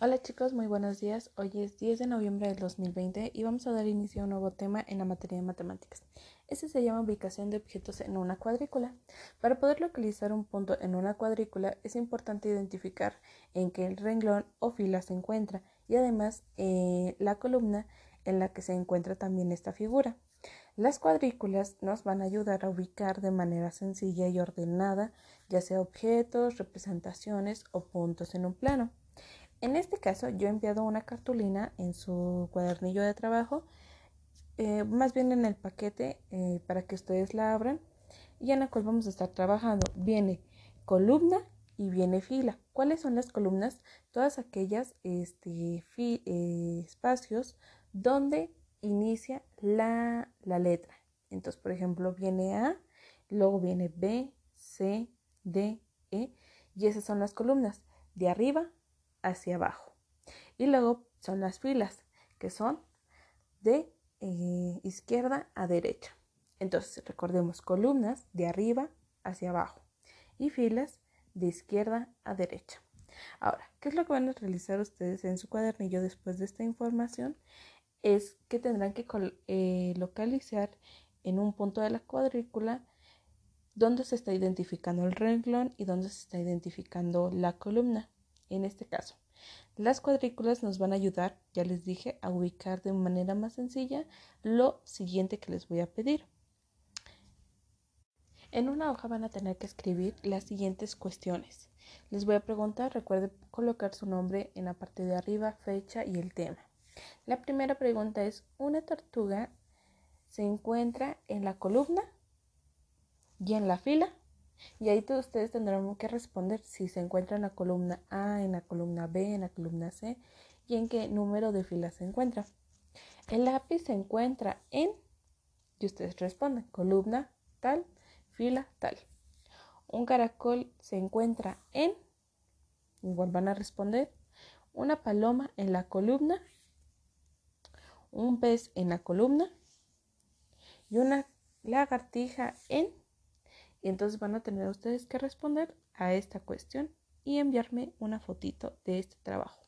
Hola chicos, muy buenos días. Hoy es 10 de noviembre del 2020 y vamos a dar inicio a un nuevo tema en la materia de matemáticas. Este se llama ubicación de objetos en una cuadrícula. Para poder localizar un punto en una cuadrícula es importante identificar en qué renglón o fila se encuentra y además eh, la columna en la que se encuentra también esta figura. Las cuadrículas nos van a ayudar a ubicar de manera sencilla y ordenada ya sea objetos, representaciones o puntos en un plano. En este caso, yo he enviado una cartulina en su cuadernillo de trabajo, eh, más bien en el paquete eh, para que ustedes la abran y en la cual vamos a estar trabajando. Viene columna y viene fila. ¿Cuáles son las columnas? Todas aquellas este, eh, espacios donde inicia la, la letra. Entonces, por ejemplo, viene A, luego viene B, C, D, E y esas son las columnas de arriba hacia abajo. Y luego son las filas, que son de eh, izquierda a derecha. Entonces, recordemos columnas de arriba hacia abajo y filas de izquierda a derecha. Ahora, ¿qué es lo que van a realizar ustedes en su cuadernillo después de esta información? Es que tendrán que eh, localizar en un punto de la cuadrícula dónde se está identificando el renglón y dónde se está identificando la columna en este caso. Las cuadrículas nos van a ayudar, ya les dije, a ubicar de manera más sencilla lo siguiente que les voy a pedir. En una hoja van a tener que escribir las siguientes cuestiones. Les voy a preguntar, recuerde colocar su nombre en la parte de arriba, fecha y el tema. La primera pregunta es, ¿una tortuga se encuentra en la columna y en la fila? Y ahí todos ustedes tendrán que responder si se encuentra en la columna A, en la columna B, en la columna C y en qué número de filas se encuentra. El lápiz se encuentra en, y ustedes responden, columna tal, fila tal. Un caracol se encuentra en, igual van a responder, una paloma en la columna, un pez en la columna y una lagartija en y entonces van a tener ustedes que responder a esta cuestión y enviarme una fotito de este trabajo.